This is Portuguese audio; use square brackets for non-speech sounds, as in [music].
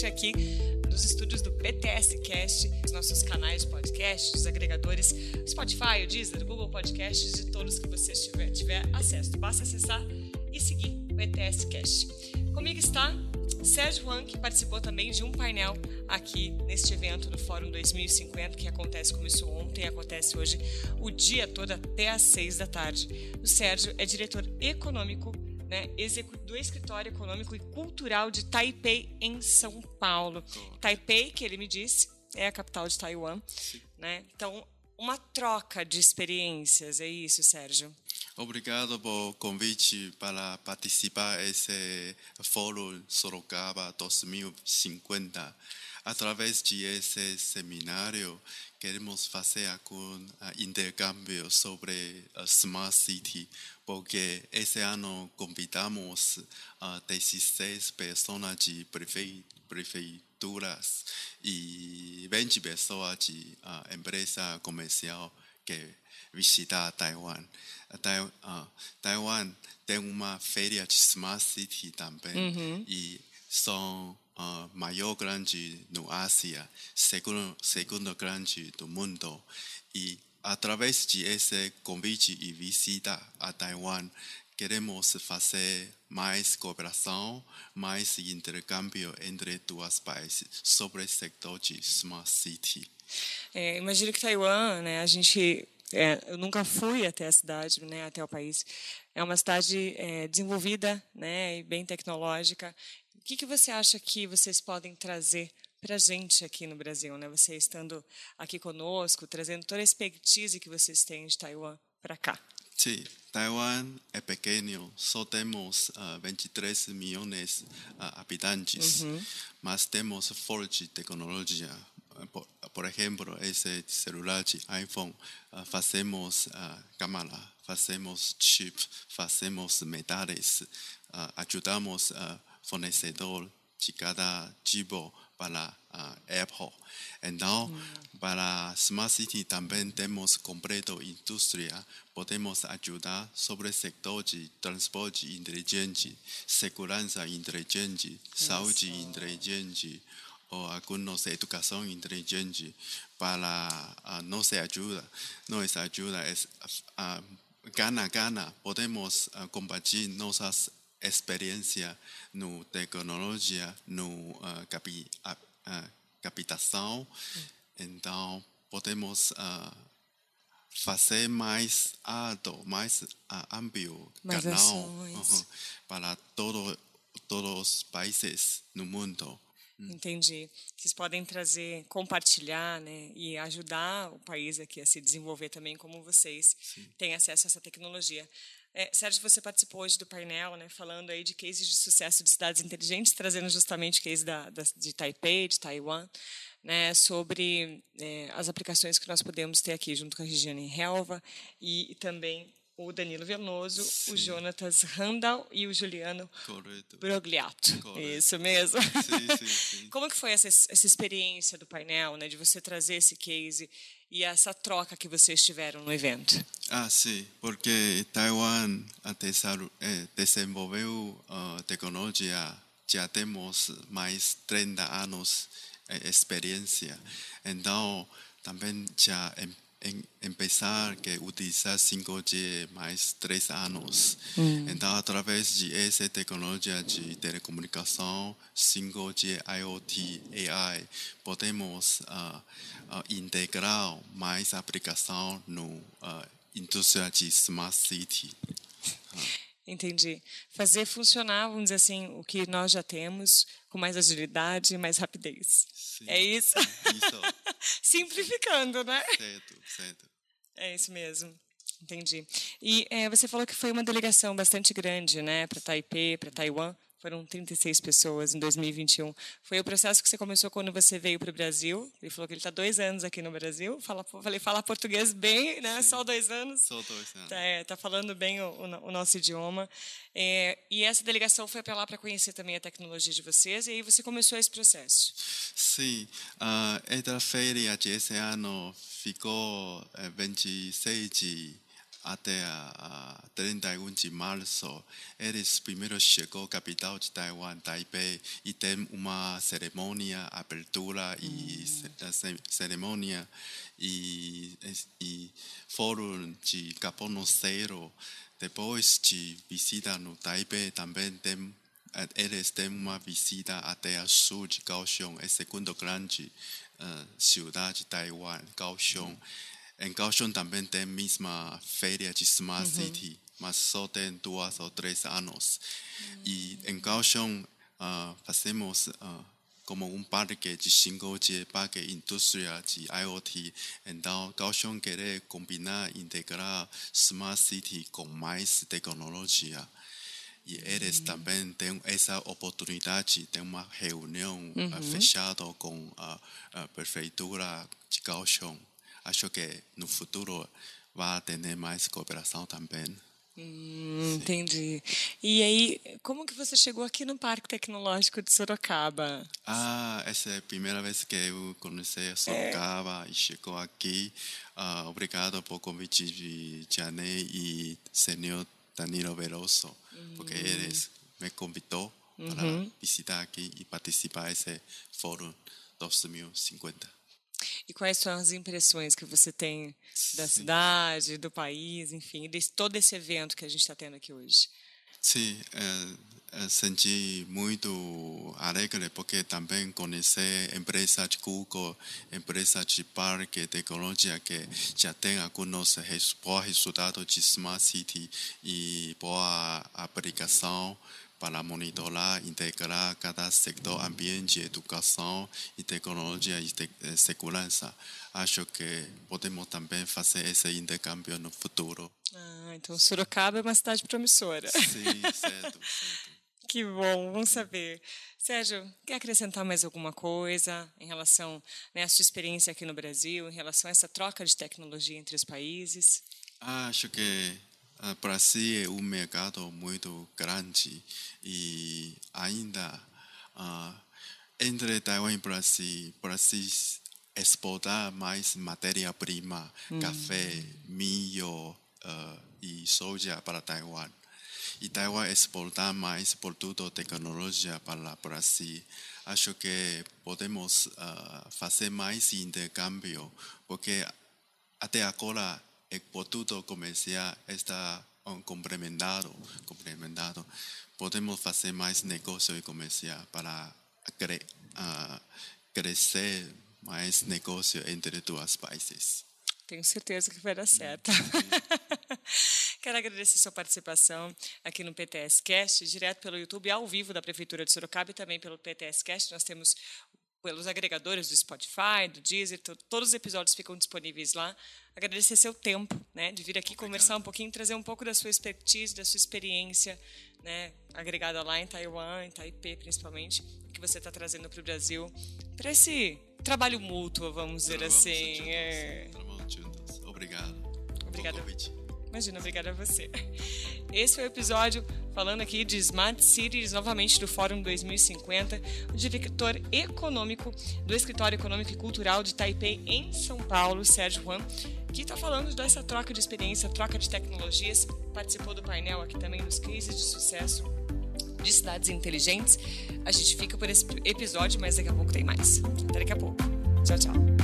diretamente aqui dos estúdios do BTS Cast, os nossos canais de podcast, os agregadores Spotify, o Deezer, o Google Podcasts e todos que você tiver, tiver acesso. Basta acessar e seguir o BTS Cast. Comigo está Sérgio Juan, que participou também de um painel aqui neste evento do Fórum 2050, que acontece, começou ontem e acontece hoje o dia todo até às seis da tarde. O Sérgio é diretor econômico né, do Escritório Econômico e Cultural de Taipei, em São Paulo. Taipei, que ele me disse, é a capital de Taiwan. Né? Então, uma troca de experiências, é isso, Sérgio? Obrigado por convite para participar desse Fórum Sorocaba 2050. Através desse seminário, queremos fazer algum intercâmbio sobre a Smart City, porque esse ano convidamos uh, 16 pessoas de prefeituras e 20 pessoas de uh, empresa comercial que visitar Taiwan. Uh, Taiwan tem uma feira de Smart City também uhum. e são maior grande no Ásia, segundo, segundo grande do mundo. E através de esse convite e visita a Taiwan, queremos fazer mais cooperação, mais intercâmbio entre duas países sobre o setor de Smart City. É, imagino que Taiwan, né, a gente é, eu nunca fui até a cidade, né, até o país. É uma cidade é, desenvolvida, né, e bem tecnológica. O que, que você acha que vocês podem trazer para a gente aqui no Brasil, né? Você estando aqui conosco, trazendo toda a expertise que vocês têm de Taiwan para cá. Sim, Taiwan é pequeno, só temos uh, 23 milhões de uh, habitantes, uhum. mas temos forte tecnologia. Por, por, exemplo, esse celular de iPhone, uh, fazemos câmera, fazemos chip, fazemos metais, uh, ajudamos a fornecedor de cada tipo para a Apple. Então, mm. para Smart City também temos completo indústria, podemos ajudar sobre o setor de transporte inteligente, segurança inteligente, saúde inteligente ou alguns educação inteligente para a nossa ajuda. Nossa ajuda é a gana gana podemos compartilhar nossas experiência no tecnologia, no uh, capi, uh, captação. Então, podemos uh, fazer mais alto, mais amplo mais canal -huh, para todo, todos os países no mundo. Hum. Entendi. Vocês podem trazer, compartilhar, né, e ajudar o país aqui a se desenvolver também, como vocês Sim. têm acesso a essa tecnologia. É, Sérgio, você participou hoje do painel, né, falando aí de cases de sucesso de cidades inteligentes, trazendo justamente case da, da, de Taipei, de Taiwan, né, sobre é, as aplicações que nós podemos ter aqui, junto com a Regiane Helva e, e também o Danilo Veloso, Sim. o Jonatas Randall e o Juliano Correto. Brogliato. Correto. Isso mesmo. Sim, sim, sim. [laughs] Como que foi essa, essa experiência do painel, né, de você trazer esse case e essa troca que vocês tiveram no evento? Ah, sim, porque Taiwan eh, desenvolveu uh, tecnologia, já temos mais 30 anos de experiência, então também já em, empezar a utilizar 5G mais três anos. Hum. Então, através de essa tecnologia de telecomunicação, 5G, IoT, AI, podemos uh, uh, integrar mais aplicação no uh, indústria de Smart City. Entendi. Fazer funcionar, vamos dizer assim, o que nós já temos com mais agilidade e mais rapidez. Sim, é isso? isso. [laughs] Simplificando, né? Certo, certo. É isso mesmo. Entendi. E é, você falou que foi uma delegação bastante grande, né, para Taipei, para Taiwan. Foram 36 pessoas em 2021. Foi o processo que você começou quando você veio para o Brasil. Ele falou que ele está dois anos aqui no Brasil. Fala, falei, fala português bem, né? Sim. Só dois anos. Só dois anos. Está é, tá falando bem o, o nosso idioma. É, e essa delegação foi para lá para conhecer também a tecnologia de vocês. E aí você começou esse processo. Sim. Uh, esta feira de esse ano ficou 26 de até a, a 31 de março, eles primeiro chegou à capital de Taiwan, Taipei, e tem uma cerimônia, abertura e hum. cerimônia e, e fórum de Caponoceiro. Depois de visita no Taipei, também tem eles têm uma visita até a sul de Kaohsiung, é a segunda grande uh, cidade de Taiwan, Kaohsiung. Em Kaohsiung também tem a mesma feira de Smart uhum. City, mas só tem duas ou três anos. Uhum. E em Kaohsiung uh, fazemos uh, como um parque de 5G, parque indústria de IoT. Então, Kaohsiung quer combinar, integrar Smart City com mais tecnologia. E eles uhum. também têm essa oportunidade de uma reunião uhum. fechada com a, a prefeitura de Kaohsiung. Acho que no futuro vai ter mais cooperação também. Hum, entendi. E aí, como que você chegou aqui no Parque Tecnológico de Sorocaba? Ah, essa é a primeira vez que eu conheci Sorocaba é. e chegou aqui. Uh, obrigado por convite de Janet e senhor Danilo Veloso, porque uhum. ele me convidou para uhum. visitar aqui e participar desse fórum 2050. E quais são as impressões que você tem da Sim. cidade, do país, enfim, de todo esse evento que a gente está tendo aqui hoje? Sim, é, é, senti muito alegre porque também conheci empresa de Google, empresa de parque, tecnologia que já tem alguns bons resultados de Smart City e boa aplicação para monitorar, integrar cada setor, ambiente, educação e tecnologia e te segurança. Acho que podemos também fazer esse intercâmbio no futuro. Ah, então Sorocaba é uma cidade promissora. Sim, certo, certo. [laughs] Que bom, vamos saber. Sérgio, quer acrescentar mais alguma coisa em relação né, à sua experiência aqui no Brasil, em relação a essa troca de tecnologia entre os países? Acho que o Brasil é um mercado muito grande e ainda uh, entre Taiwan e Brasil, Brasil exportar mais matéria-prima, hum. café, milho, uh, e soja para Taiwan. E Taiwan exportar mais produto tecnologia para o Brasil. Acho que podemos uh, fazer mais intercâmbio, porque até agora o produto comercial está um, complementado, complementado. Podemos fazer mais negócio e comercial para cre uh, crescer mais negócio entre dois países. Tenho certeza que vai dar certo. Quero agradecer sua participação aqui no PTS Cast, direto pelo YouTube, ao vivo da Prefeitura de Sorocaba e também pelo PTS Cast. Nós temos pelos agregadores do Spotify, do Deezer, todos os episódios ficam disponíveis lá. Agradecer seu tempo, né, de vir aqui Obrigado. conversar um pouquinho, trazer um pouco da sua expertise, da sua experiência, né, agregada lá em Taiwan, em Taipei principalmente, que você está trazendo para o Brasil, para esse trabalho mútuo, vamos dizer assim. É juntos. Obrigado. Obrigada. Imagina, obrigada a você. Esse foi o episódio falando aqui de Smart Cities, novamente do Fórum 2050, o diretor econômico do Escritório Econômico e Cultural de Taipei, em São Paulo, Sérgio Juan, que está falando dessa troca de experiência, troca de tecnologias, participou do painel aqui também dos cases de sucesso de cidades inteligentes. A gente fica por esse episódio, mas daqui a pouco tem mais. Até daqui a pouco. Tchau, tchau.